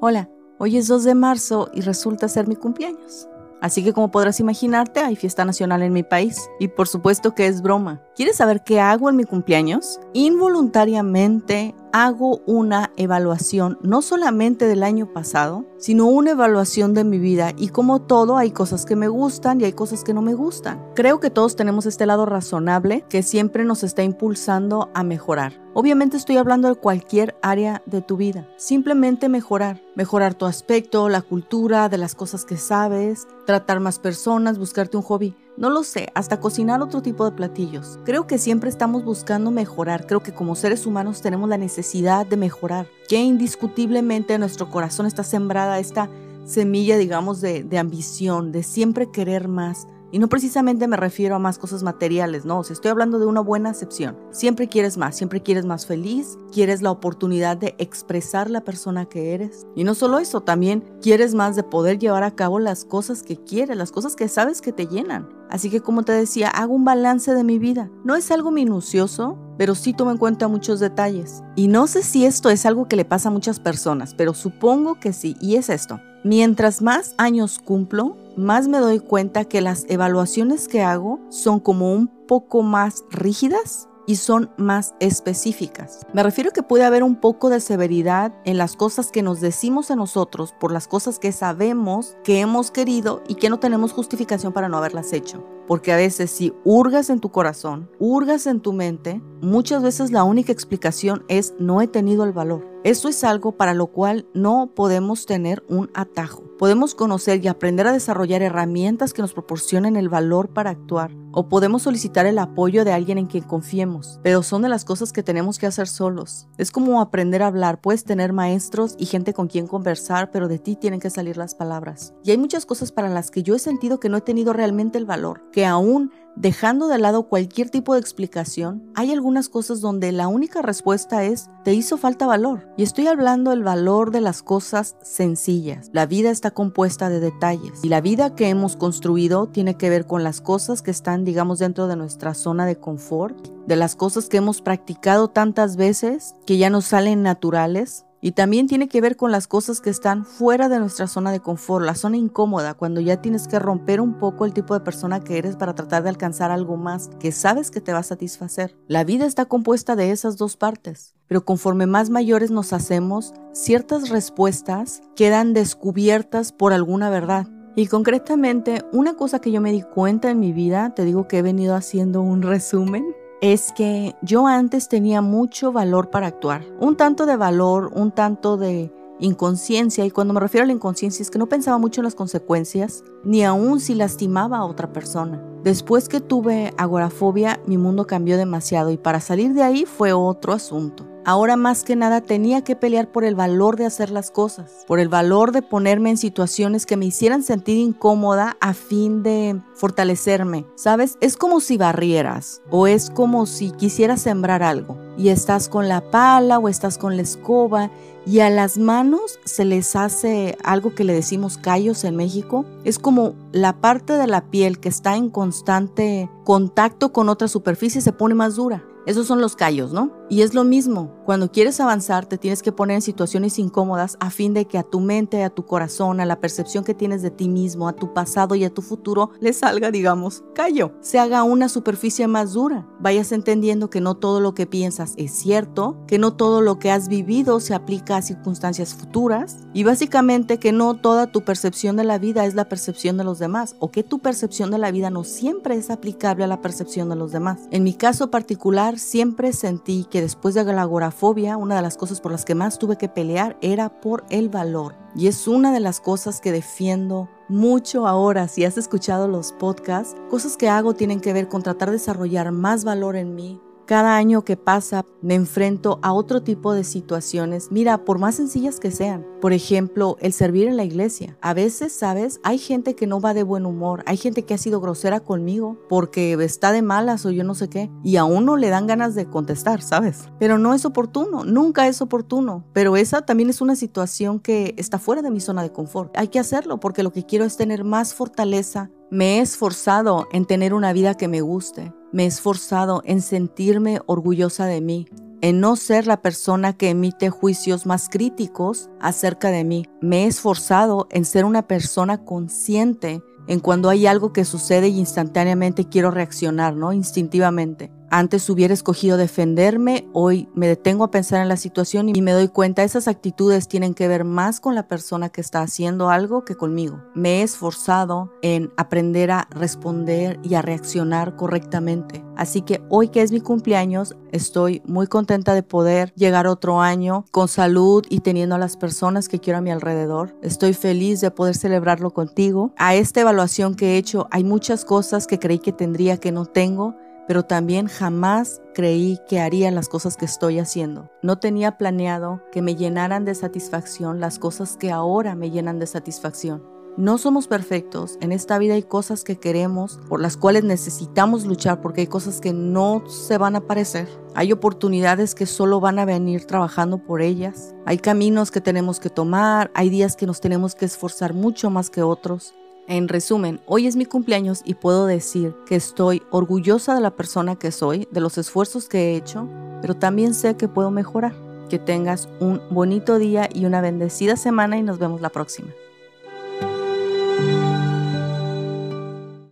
Hola, hoy es 2 de marzo y resulta ser mi cumpleaños. Así que como podrás imaginarte, hay fiesta nacional en mi país. Y por supuesto que es broma. ¿Quieres saber qué hago en mi cumpleaños? Involuntariamente hago una evaluación no solamente del año pasado, sino una evaluación de mi vida y como todo hay cosas que me gustan y hay cosas que no me gustan. Creo que todos tenemos este lado razonable que siempre nos está impulsando a mejorar. Obviamente estoy hablando de cualquier área de tu vida. Simplemente mejorar. Mejorar tu aspecto, la cultura, de las cosas que sabes, tratar más personas, buscarte un hobby. No lo sé, hasta cocinar otro tipo de platillos. Creo que siempre estamos buscando mejorar. Creo que como seres humanos tenemos la necesidad de mejorar. Que indiscutiblemente en nuestro corazón está sembrada esta semilla, digamos, de, ambición, de siempre querer más y no precisamente me refiero a más cosas materiales, no, o estoy hablando de una buena acepción. Siempre quieres más, siempre quieres más feliz, quieres la oportunidad de expresar la persona que eres. Y no solo eso, también quieres más de poder llevar a cabo las cosas que quieres, las cosas que sabes que te llenan. Así que como te decía, hago un balance de mi vida. No es algo minucioso, pero sí tomo en cuenta muchos detalles. Y no sé si esto es algo que le pasa a muchas personas, pero supongo que sí, y es esto. Mientras más años cumplo, más me doy cuenta que las evaluaciones que hago son como un poco más rígidas y son más específicas. Me refiero que puede haber un poco de severidad en las cosas que nos decimos a nosotros por las cosas que sabemos que hemos querido y que no tenemos justificación para no haberlas hecho. Porque a veces si hurgas en tu corazón, hurgas en tu mente, muchas veces la única explicación es no he tenido el valor. Esto es algo para lo cual no podemos tener un atajo. Podemos conocer y aprender a desarrollar herramientas que nos proporcionen el valor para actuar. O podemos solicitar el apoyo de alguien en quien confiemos. Pero son de las cosas que tenemos que hacer solos. Es como aprender a hablar. Puedes tener maestros y gente con quien conversar, pero de ti tienen que salir las palabras. Y hay muchas cosas para las que yo he sentido que no he tenido realmente el valor que aún dejando de lado cualquier tipo de explicación, hay algunas cosas donde la única respuesta es, te hizo falta valor. Y estoy hablando del valor de las cosas sencillas. La vida está compuesta de detalles y la vida que hemos construido tiene que ver con las cosas que están, digamos, dentro de nuestra zona de confort, de las cosas que hemos practicado tantas veces que ya nos salen naturales, y también tiene que ver con las cosas que están fuera de nuestra zona de confort, la zona incómoda, cuando ya tienes que romper un poco el tipo de persona que eres para tratar de alcanzar algo más que sabes que te va a satisfacer. La vida está compuesta de esas dos partes, pero conforme más mayores nos hacemos, ciertas respuestas quedan descubiertas por alguna verdad. Y concretamente, una cosa que yo me di cuenta en mi vida, te digo que he venido haciendo un resumen, es que yo antes tenía mucho valor para actuar, un tanto de valor, un tanto de inconsciencia, y cuando me refiero a la inconsciencia es que no pensaba mucho en las consecuencias, ni aún si lastimaba a otra persona. Después que tuve agorafobia, mi mundo cambió demasiado y para salir de ahí fue otro asunto. Ahora más que nada tenía que pelear por el valor de hacer las cosas, por el valor de ponerme en situaciones que me hicieran sentir incómoda a fin de fortalecerme. ¿Sabes? Es como si barrieras o es como si quisieras sembrar algo y estás con la pala o estás con la escoba y a las manos se les hace algo que le decimos callos en México. Es como la parte de la piel que está en constante contacto con otra superficie se pone más dura. Esos son los callos, ¿no? Y es lo mismo, cuando quieres avanzar te tienes que poner en situaciones incómodas a fin de que a tu mente, a tu corazón, a la percepción que tienes de ti mismo, a tu pasado y a tu futuro le salga, digamos, callo, se haga una superficie más dura. Vayas entendiendo que no todo lo que piensas es cierto, que no todo lo que has vivido se aplica a circunstancias futuras y básicamente que no toda tu percepción de la vida es la percepción de los demás o que tu percepción de la vida no siempre es aplicable a la percepción de los demás. En mi caso particular, siempre sentí después de la agorafobia, una de las cosas por las que más tuve que pelear era por el valor. Y es una de las cosas que defiendo mucho ahora. Si has escuchado los podcasts, cosas que hago tienen que ver con tratar de desarrollar más valor en mí, cada año que pasa me enfrento a otro tipo de situaciones, mira, por más sencillas que sean. Por ejemplo, el servir en la iglesia. A veces, ¿sabes? Hay gente que no va de buen humor, hay gente que ha sido grosera conmigo porque está de malas o yo no sé qué, y a uno le dan ganas de contestar, ¿sabes? Pero no es oportuno, nunca es oportuno. Pero esa también es una situación que está fuera de mi zona de confort. Hay que hacerlo porque lo que quiero es tener más fortaleza. Me he esforzado en tener una vida que me guste. Me he esforzado en sentirme orgullosa de mí. en no ser la persona que emite juicios más críticos acerca de mí. Me he esforzado en ser una persona consciente en cuando hay algo que sucede y instantáneamente quiero reaccionar, ¿no? Instintivamente. Antes hubiera escogido defenderme, hoy me detengo a pensar en la situación y me doy cuenta esas actitudes tienen que ver más con la persona que está haciendo algo que conmigo. Me he esforzado en aprender a responder y a reaccionar correctamente. Así que hoy que es mi cumpleaños, estoy muy contenta de poder llegar otro año con salud y teniendo a las personas que quiero a mi alrededor. Estoy feliz de poder celebrarlo contigo. A esta evaluación que he hecho hay muchas cosas que creí que tendría que no tengo pero también jamás creí que haría las cosas que estoy haciendo. No tenía planeado que me llenaran de satisfacción las cosas que ahora me llenan de satisfacción. No somos perfectos, en esta vida hay cosas que queremos, por las cuales necesitamos luchar, porque hay cosas que no se van a aparecer. Hay oportunidades que solo van a venir trabajando por ellas. Hay caminos que tenemos que tomar, hay días que nos tenemos que esforzar mucho más que otros. En resumen, hoy es mi cumpleaños y puedo decir que estoy orgullosa de la persona que soy, de los esfuerzos que he hecho, pero también sé que puedo mejorar. Que tengas un bonito día y una bendecida semana y nos vemos la próxima.